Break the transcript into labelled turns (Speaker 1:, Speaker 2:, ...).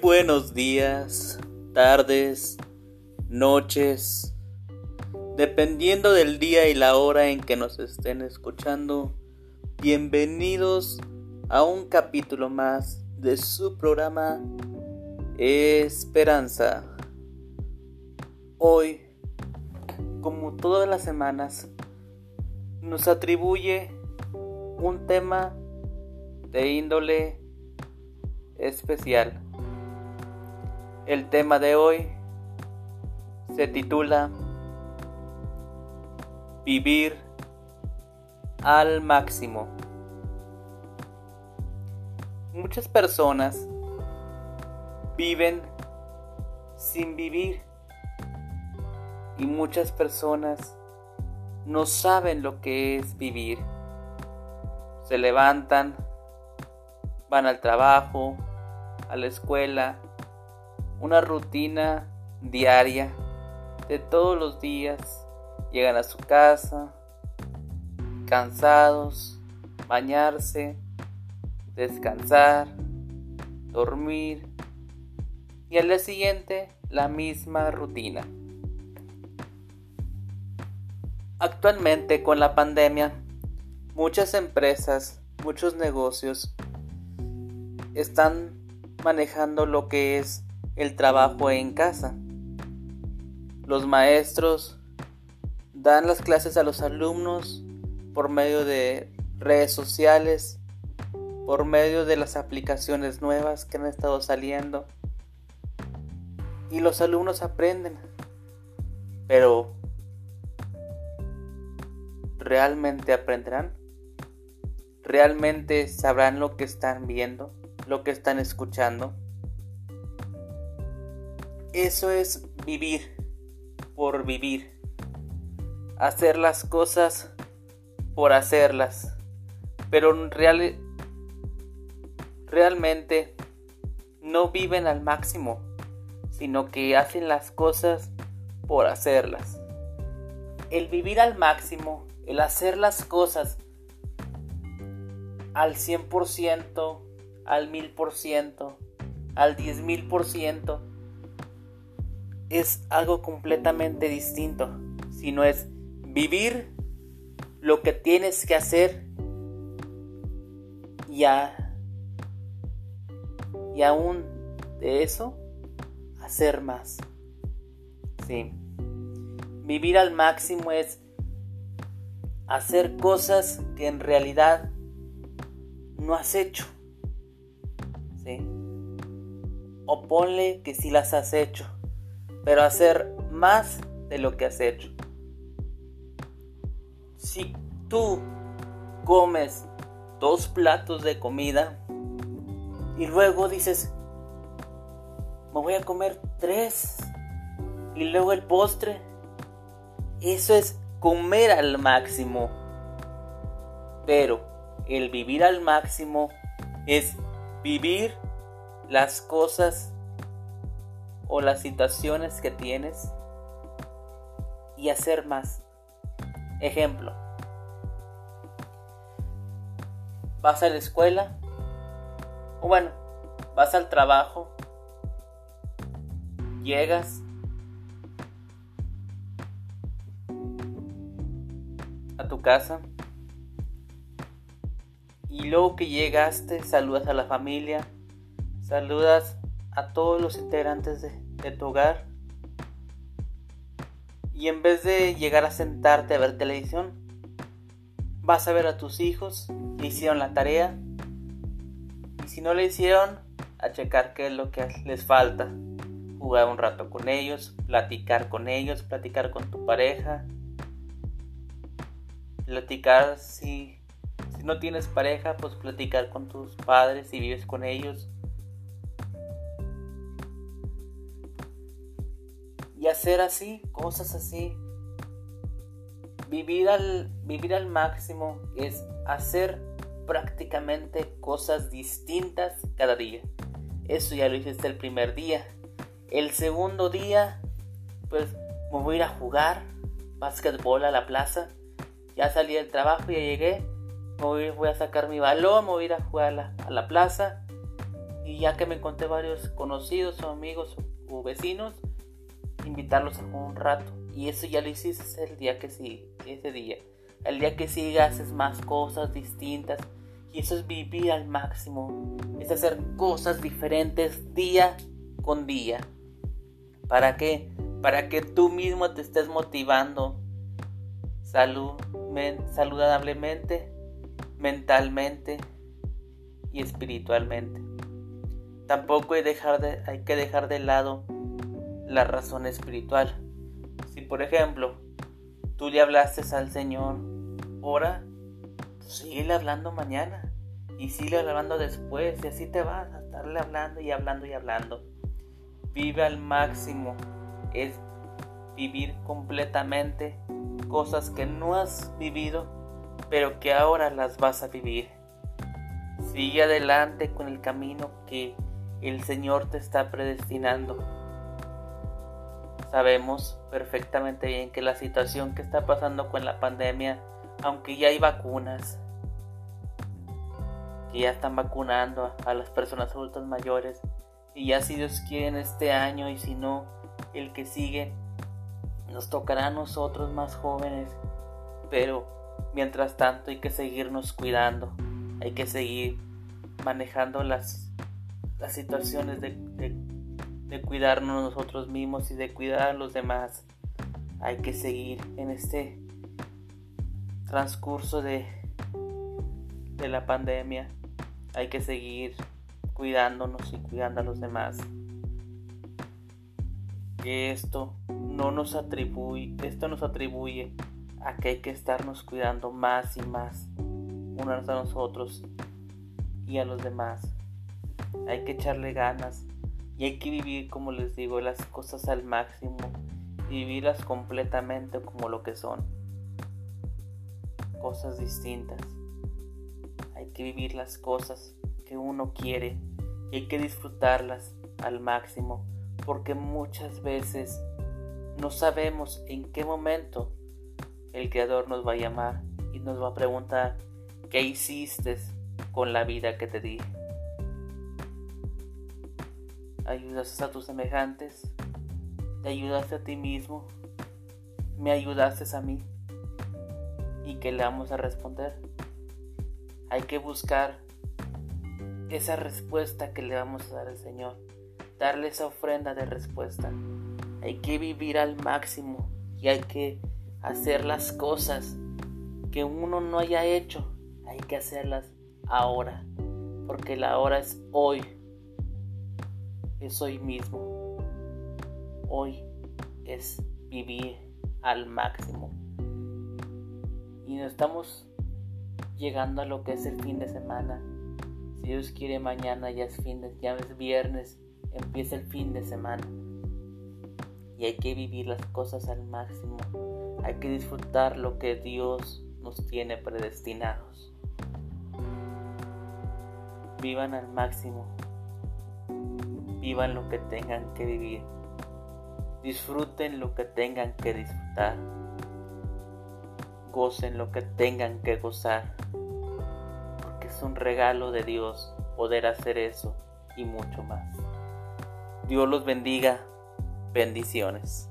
Speaker 1: buenos días, tardes, noches, dependiendo del día y la hora en que nos estén escuchando. Bienvenidos a un capítulo más de su programa Esperanza. Hoy, como todas las semanas, nos atribuye un tema de índole especial. El tema de hoy se titula Vivir al máximo. Muchas personas viven sin vivir y muchas personas no saben lo que es vivir. Se levantan, van al trabajo, a la escuela, una rutina diaria de todos los días. Llegan a su casa, cansados, bañarse, descansar, dormir y al día siguiente la misma rutina. Actualmente con la pandemia, muchas empresas, muchos negocios están manejando lo que es el trabajo en casa. Los maestros dan las clases a los alumnos por medio de redes sociales, por medio de las aplicaciones nuevas que han estado saliendo. Y los alumnos aprenden. Pero, ¿realmente aprenderán? ¿Realmente sabrán lo que están viendo? lo que están escuchando. Eso es vivir por vivir. Hacer las cosas por hacerlas. Pero real, realmente no viven al máximo, sino que hacen las cosas por hacerlas. El vivir al máximo, el hacer las cosas al 100%, al mil por ciento, al diez mil por ciento, es algo completamente distinto. Sino es vivir lo que tienes que hacer y, y aún de eso hacer más. Sí. Vivir al máximo es hacer cosas que en realidad no has hecho. O ponle que si las has hecho, pero hacer más de lo que has hecho. Si tú comes dos platos de comida y luego dices, me voy a comer tres y luego el postre, eso es comer al máximo. Pero el vivir al máximo es vivir las cosas o las situaciones que tienes y hacer más. Ejemplo, vas a la escuela o bueno, vas al trabajo, llegas a tu casa y luego que llegaste, saludas a la familia, saludas a todos los integrantes de, tu hogar. Y en vez de llegar a sentarte a ver televisión, vas a ver a tus hijos que hicieron la tarea. Y si no le hicieron, a checar qué es lo que les falta. Jugar un rato con ellos, platicar con ellos, platicar con tu pareja. Platicar si si no tienes pareja, pues platicar con tus padres y vives con ellos. Hacer así, cosas así. Vivir al, vivir al máximo es hacer prácticamente cosas distintas cada día. Eso ya lo hiciste el primer día. El segundo día, pues me voy a ir a jugar básquetbol a la plaza. Ya salí del trabajo, ya llegué voy, a sacar mi balón, me voy a a jugar a la, plaza. y ya que me encontré varios conocidos o amigos o vecinos, invitarlos a un rato. Y eso ya lo hiciste el día que sigue, ese día. El día que sigue haces más cosas distintas. Y eso es vivir al máximo. Es hacer cosas diferentes día con día. ¿Para qué? Para que tú mismo te estés motivando salud, saludablemente, mentalmente y espiritualmente. Tampoco hay, dejar de, hay que dejar de lado la razón espiritual. Si por ejemplo tú le hablaste al Señor, ora, pues hablando mañana y sigue hablando después y así te vas a estarle hablando y hablando y hablando. Vive al máximo, es vivir completamente cosas que no has vivido, pero que ahora las vas a vivir. Sigue adelante con el camino que el Señor te está predestinando. Sabemos perfectamente bien que la situación que está pasando con la pandemia, aunque ya hay vacunas, que ya están vacunando a las personas adultas mayores, y ya si Dios quiere en este año y si no, el que sigue, nos tocará a nosotros más jóvenes, pero mientras tanto hay que seguirnos cuidando, hay que seguir manejando las las situaciones de, de, cuidarnos nosotros mismos y de cuidar a los demás. Hay que seguir en este transcurso de, de la pandemia. Hay que seguir cuidándonos y cuidando a los demás. Que esto no nos atribuye, esto nos atribuye a que hay que estarnos cuidando más y más unos a nosotros y a los demás hay que echarle ganas y hay que vivir, como les digo, las cosas al máximo y vivirlas completamente como lo que son. Cosas distintas. Hay que vivir las cosas que uno quiere y hay que disfrutarlas al máximo porque muchas veces no sabemos en qué momento el Creador nos va a llamar y nos va a preguntar qué hiciste con la vida que te di ayudaste a tus semejantes, te ayudaste a ti mismo, me ayudaste a mí. ¿Y qué le vamos a responder? Hay que buscar esa respuesta que le vamos a dar al Señor, darle esa ofrenda de respuesta. Hay que vivir al máximo y hay que hacer las cosas que uno no haya hecho, hay que hacerlas ahora, porque la hora es hoy es hoy mismo. Hoy es vivir al máximo. Y nos estamos llegando a lo que es el fin de semana. Si Dios quiere mañana ya es fin de, ya es viernes, empieza el fin de semana. Y hay que vivir las cosas al máximo. Hay que disfrutar lo que Dios nos tiene predestinados. Vivan al máximo Vivan lo que tengan que vivir. Disfruten lo que tengan que disfrutar. Gocen lo que tengan que gozar. Porque es un regalo de Dios poder hacer eso y mucho más. Dios los bendiga. Bendiciones.